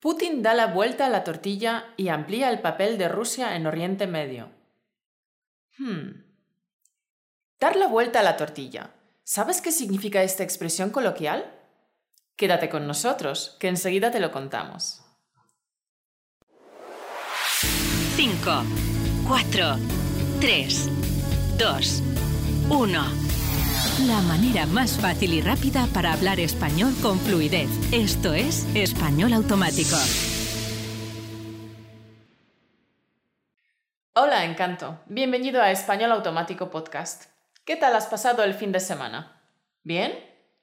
Putin da la vuelta a la tortilla y amplía el papel de Rusia en Oriente Medio. Hmm. Dar la vuelta a la tortilla. ¿Sabes qué significa esta expresión coloquial? Quédate con nosotros, que enseguida te lo contamos. 5, 4, 3, 2, 1. La manera más fácil y rápida para hablar español con fluidez. Esto es Español Automático. Hola, encanto. Bienvenido a Español Automático Podcast. ¿Qué tal has pasado el fin de semana? ¿Bien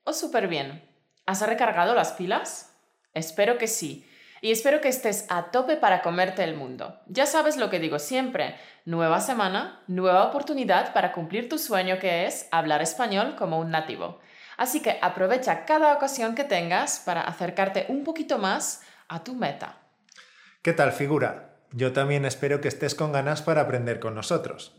o súper bien? ¿Has recargado las pilas? Espero que sí y espero que estés a tope para comerte el mundo. Ya sabes lo que digo siempre, nueva semana, nueva oportunidad para cumplir tu sueño que es hablar español como un nativo. Así que aprovecha cada ocasión que tengas para acercarte un poquito más a tu meta. ¿Qué tal figura? Yo también espero que estés con ganas para aprender con nosotros.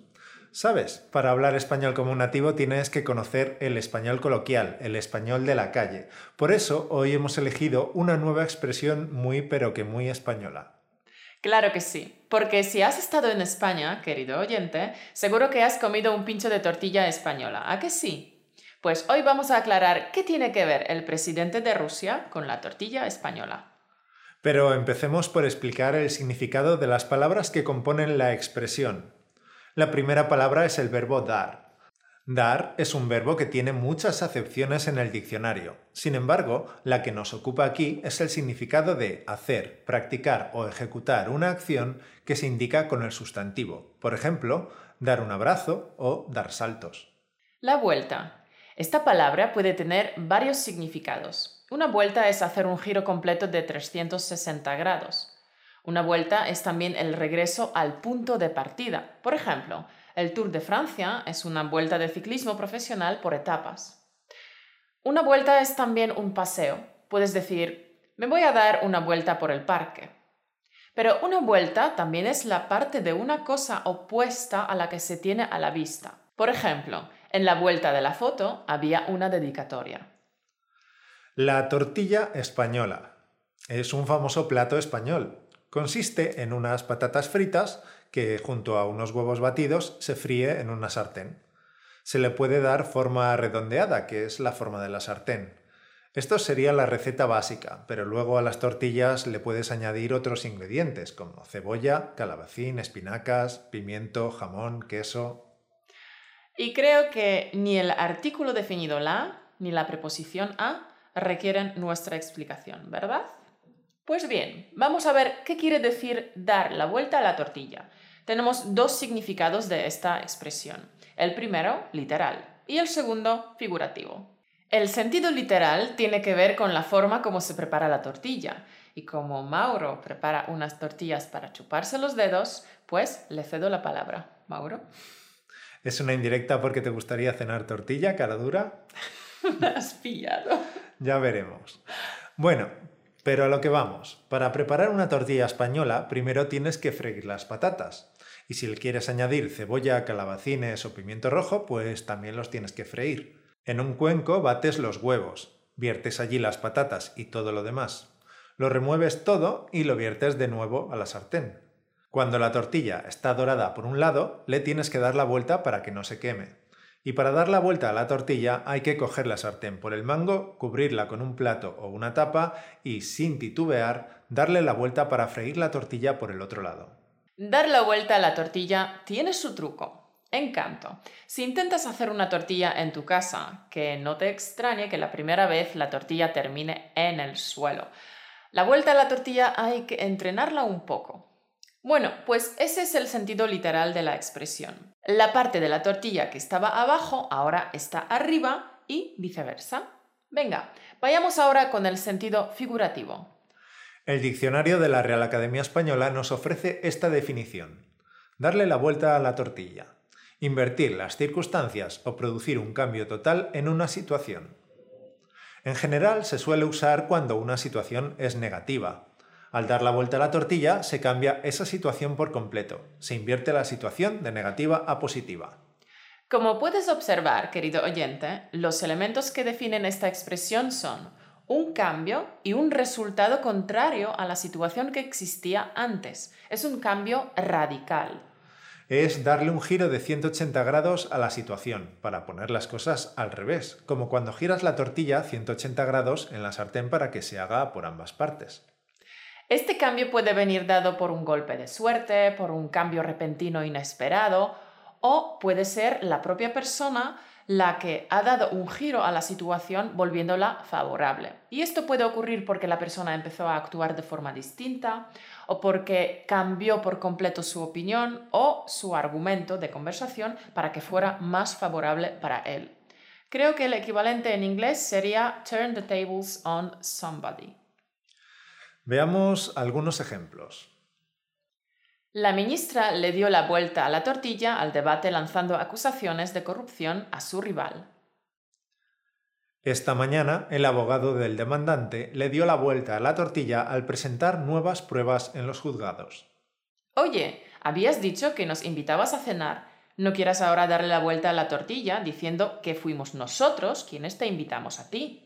Sabes, para hablar español como un nativo tienes que conocer el español coloquial, el español de la calle. Por eso hoy hemos elegido una nueva expresión muy pero que muy española. Claro que sí, porque si has estado en España, querido oyente, seguro que has comido un pincho de tortilla española, ¿a que sí? Pues hoy vamos a aclarar qué tiene que ver el presidente de Rusia con la tortilla española. Pero empecemos por explicar el significado de las palabras que componen la expresión. La primera palabra es el verbo dar. Dar es un verbo que tiene muchas acepciones en el diccionario. Sin embargo, la que nos ocupa aquí es el significado de hacer, practicar o ejecutar una acción que se indica con el sustantivo. Por ejemplo, dar un abrazo o dar saltos. La vuelta. Esta palabra puede tener varios significados. Una vuelta es hacer un giro completo de 360 grados. Una vuelta es también el regreso al punto de partida. Por ejemplo, el Tour de Francia es una vuelta de ciclismo profesional por etapas. Una vuelta es también un paseo. Puedes decir, me voy a dar una vuelta por el parque. Pero una vuelta también es la parte de una cosa opuesta a la que se tiene a la vista. Por ejemplo, en la vuelta de la foto había una dedicatoria. La tortilla española es un famoso plato español Consiste en unas patatas fritas que junto a unos huevos batidos se fríe en una sartén. Se le puede dar forma redondeada, que es la forma de la sartén. Esto sería la receta básica, pero luego a las tortillas le puedes añadir otros ingredientes como cebolla, calabacín, espinacas, pimiento, jamón, queso. Y creo que ni el artículo definido la ni la preposición a requieren nuestra explicación, ¿verdad? Pues bien, vamos a ver qué quiere decir dar la vuelta a la tortilla. Tenemos dos significados de esta expresión. El primero, literal, y el segundo, figurativo. El sentido literal tiene que ver con la forma como se prepara la tortilla. Y como Mauro prepara unas tortillas para chuparse los dedos, pues le cedo la palabra. Mauro. ¿Es una indirecta porque te gustaría cenar tortilla, cara dura? Me has pillado. Ya veremos. Bueno, pero a lo que vamos, para preparar una tortilla española primero tienes que freír las patatas. Y si le quieres añadir cebolla, calabacines o pimiento rojo, pues también los tienes que freír. En un cuenco bates los huevos, viertes allí las patatas y todo lo demás. Lo remueves todo y lo viertes de nuevo a la sartén. Cuando la tortilla está dorada por un lado, le tienes que dar la vuelta para que no se queme. Y para dar la vuelta a la tortilla hay que coger la sartén por el mango, cubrirla con un plato o una tapa y, sin titubear, darle la vuelta para freír la tortilla por el otro lado. Dar la vuelta a la tortilla tiene su truco. Encanto. Si intentas hacer una tortilla en tu casa, que no te extrañe que la primera vez la tortilla termine en el suelo. La vuelta a la tortilla hay que entrenarla un poco. Bueno, pues ese es el sentido literal de la expresión. La parte de la tortilla que estaba abajo ahora está arriba y viceversa. Venga, vayamos ahora con el sentido figurativo. El diccionario de la Real Academia Española nos ofrece esta definición. Darle la vuelta a la tortilla. Invertir las circunstancias o producir un cambio total en una situación. En general se suele usar cuando una situación es negativa, al dar la vuelta a la tortilla se cambia esa situación por completo, se invierte la situación de negativa a positiva. Como puedes observar, querido oyente, los elementos que definen esta expresión son un cambio y un resultado contrario a la situación que existía antes. Es un cambio radical. Es darle un giro de 180 grados a la situación, para poner las cosas al revés, como cuando giras la tortilla 180 grados en la sartén para que se haga por ambas partes. Este cambio puede venir dado por un golpe de suerte, por un cambio repentino inesperado, o puede ser la propia persona la que ha dado un giro a la situación volviéndola favorable. Y esto puede ocurrir porque la persona empezó a actuar de forma distinta o porque cambió por completo su opinión o su argumento de conversación para que fuera más favorable para él. Creo que el equivalente en inglés sería turn the tables on somebody. Veamos algunos ejemplos. La ministra le dio la vuelta a la tortilla al debate lanzando acusaciones de corrupción a su rival. Esta mañana, el abogado del demandante le dio la vuelta a la tortilla al presentar nuevas pruebas en los juzgados. Oye, habías dicho que nos invitabas a cenar. ¿No quieras ahora darle la vuelta a la tortilla diciendo que fuimos nosotros quienes te invitamos a ti?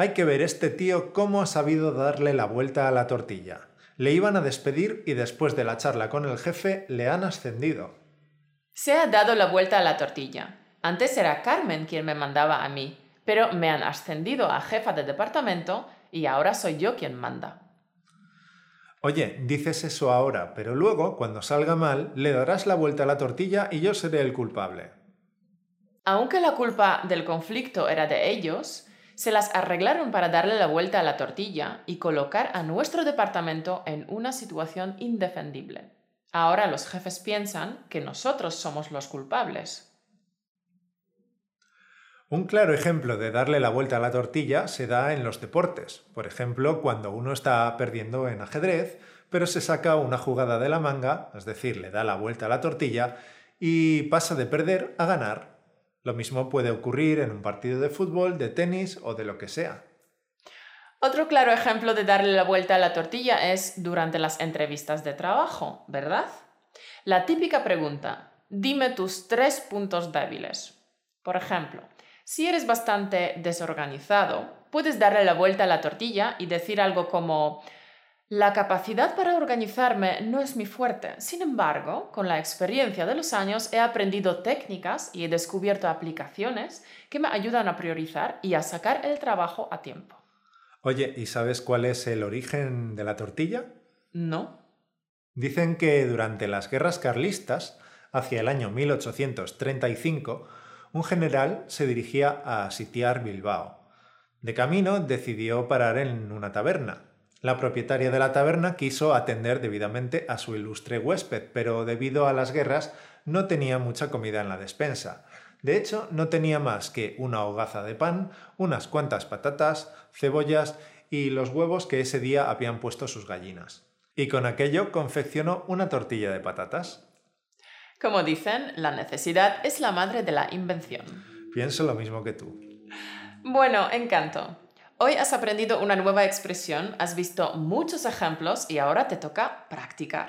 Hay que ver este tío cómo ha sabido darle la vuelta a la tortilla. Le iban a despedir y después de la charla con el jefe le han ascendido. Se ha dado la vuelta a la tortilla. Antes era Carmen quien me mandaba a mí, pero me han ascendido a jefa de departamento y ahora soy yo quien manda. Oye, dices eso ahora, pero luego, cuando salga mal, le darás la vuelta a la tortilla y yo seré el culpable. Aunque la culpa del conflicto era de ellos, se las arreglaron para darle la vuelta a la tortilla y colocar a nuestro departamento en una situación indefendible. Ahora los jefes piensan que nosotros somos los culpables. Un claro ejemplo de darle la vuelta a la tortilla se da en los deportes. Por ejemplo, cuando uno está perdiendo en ajedrez, pero se saca una jugada de la manga, es decir, le da la vuelta a la tortilla y pasa de perder a ganar. Lo mismo puede ocurrir en un partido de fútbol, de tenis o de lo que sea. Otro claro ejemplo de darle la vuelta a la tortilla es durante las entrevistas de trabajo, ¿verdad? La típica pregunta, dime tus tres puntos débiles. Por ejemplo, si eres bastante desorganizado, puedes darle la vuelta a la tortilla y decir algo como, la capacidad para organizarme no es mi fuerte. Sin embargo, con la experiencia de los años he aprendido técnicas y he descubierto aplicaciones que me ayudan a priorizar y a sacar el trabajo a tiempo. Oye, ¿y sabes cuál es el origen de la tortilla? No. Dicen que durante las guerras carlistas, hacia el año 1835, un general se dirigía a sitiar Bilbao. De camino decidió parar en una taberna la propietaria de la taberna quiso atender debidamente a su ilustre huésped, pero debido a las guerras no tenía mucha comida en la despensa. De hecho, no tenía más que una hogaza de pan, unas cuantas patatas, cebollas y los huevos que ese día habían puesto sus gallinas. Y con aquello confeccionó una tortilla de patatas. Como dicen, la necesidad es la madre de la invención. Pienso lo mismo que tú. Bueno, encanto. Hoy has aprendido una nueva expresión, has visto muchos ejemplos y ahora te toca practicar.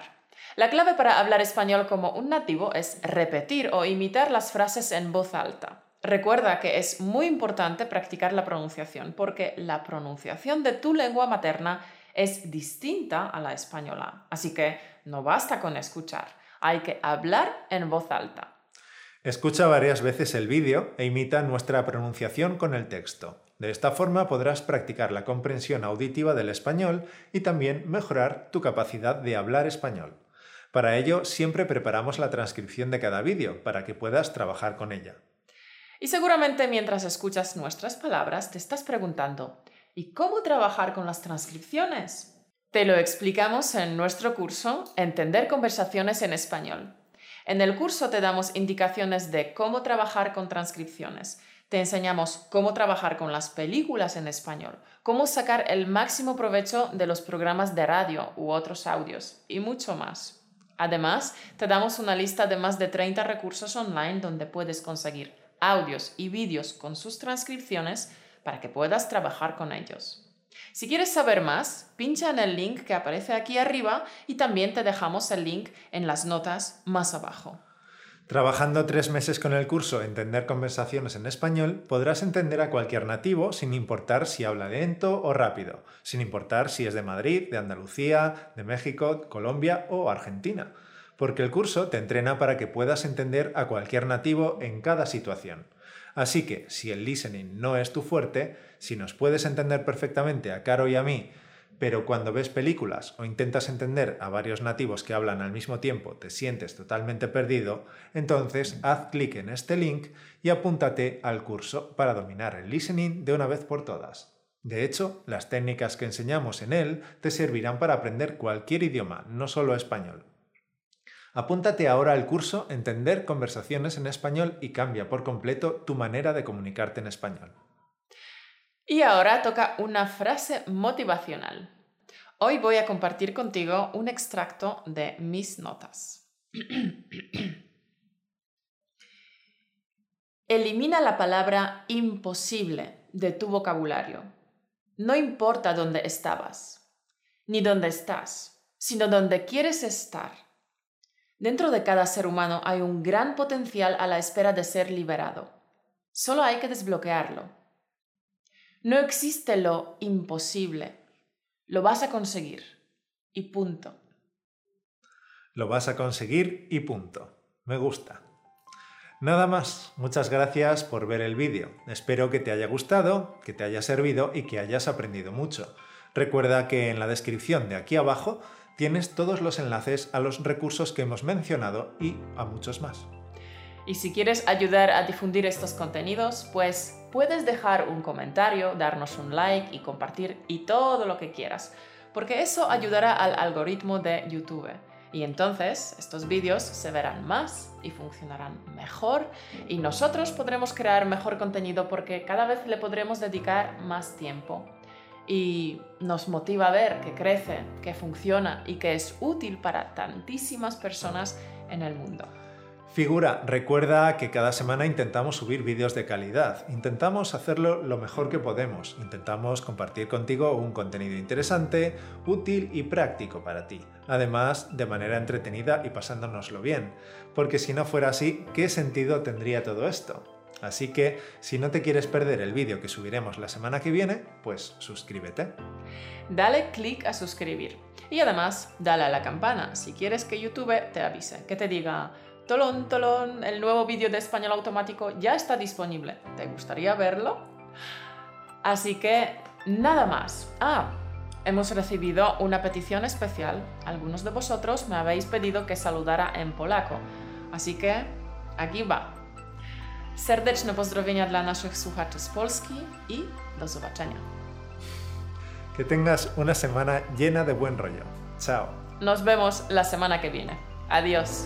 La clave para hablar español como un nativo es repetir o imitar las frases en voz alta. Recuerda que es muy importante practicar la pronunciación porque la pronunciación de tu lengua materna es distinta a la española. Así que no basta con escuchar, hay que hablar en voz alta. Escucha varias veces el vídeo e imita nuestra pronunciación con el texto. De esta forma podrás practicar la comprensión auditiva del español y también mejorar tu capacidad de hablar español. Para ello, siempre preparamos la transcripción de cada vídeo para que puedas trabajar con ella. Y seguramente mientras escuchas nuestras palabras te estás preguntando, ¿y cómo trabajar con las transcripciones? Te lo explicamos en nuestro curso Entender conversaciones en español. En el curso te damos indicaciones de cómo trabajar con transcripciones te enseñamos cómo trabajar con las películas en español, cómo sacar el máximo provecho de los programas de radio u otros audios y mucho más. Además, te damos una lista de más de 30 recursos online donde puedes conseguir audios y vídeos con sus transcripciones para que puedas trabajar con ellos. Si quieres saber más, pincha en el link que aparece aquí arriba y también te dejamos el link en las notas más abajo. Trabajando tres meses con el curso Entender conversaciones en español, podrás entender a cualquier nativo sin importar si habla lento o rápido, sin importar si es de Madrid, de Andalucía, de México, Colombia o Argentina, porque el curso te entrena para que puedas entender a cualquier nativo en cada situación. Así que, si el listening no es tu fuerte, si nos puedes entender perfectamente a Caro y a mí, pero cuando ves películas o intentas entender a varios nativos que hablan al mismo tiempo te sientes totalmente perdido, entonces haz clic en este link y apúntate al curso para dominar el listening de una vez por todas. De hecho, las técnicas que enseñamos en él te servirán para aprender cualquier idioma, no solo español. Apúntate ahora al curso Entender conversaciones en español y cambia por completo tu manera de comunicarte en español. Y ahora toca una frase motivacional. Hoy voy a compartir contigo un extracto de mis notas. Elimina la palabra imposible de tu vocabulario. No importa dónde estabas, ni dónde estás, sino dónde quieres estar. Dentro de cada ser humano hay un gran potencial a la espera de ser liberado. Solo hay que desbloquearlo. No existe lo imposible. Lo vas a conseguir. Y punto. Lo vas a conseguir y punto. Me gusta. Nada más, muchas gracias por ver el vídeo. Espero que te haya gustado, que te haya servido y que hayas aprendido mucho. Recuerda que en la descripción de aquí abajo tienes todos los enlaces a los recursos que hemos mencionado y a muchos más. Y si quieres ayudar a difundir estos contenidos, pues puedes dejar un comentario, darnos un like y compartir y todo lo que quieras, porque eso ayudará al algoritmo de YouTube. Y entonces estos vídeos se verán más y funcionarán mejor y nosotros podremos crear mejor contenido porque cada vez le podremos dedicar más tiempo. Y nos motiva a ver que crece, que funciona y que es útil para tantísimas personas en el mundo. Figura, recuerda que cada semana intentamos subir vídeos de calidad, intentamos hacerlo lo mejor que podemos, intentamos compartir contigo un contenido interesante, útil y práctico para ti, además de manera entretenida y pasándonoslo bien, porque si no fuera así, ¿qué sentido tendría todo esto? Así que si no te quieres perder el vídeo que subiremos la semana que viene, pues suscríbete. Dale clic a suscribir. Y además dale a la campana. Si quieres que YouTube te avise, que te diga Tolón, tolón, el nuevo vídeo de español automático ya está disponible. ¿Te gustaría verlo? Así que nada más. Ah, hemos recibido una petición especial. Algunos de vosotros me habéis pedido que saludara en polaco. Así que aquí va. Serdeczne pozdrowienia dla naszych słuchaczy z Polski i do zobaczenia. Que tengas una semana llena de buen rollo. Chao. Nos vemos la semana que viene. Adiós.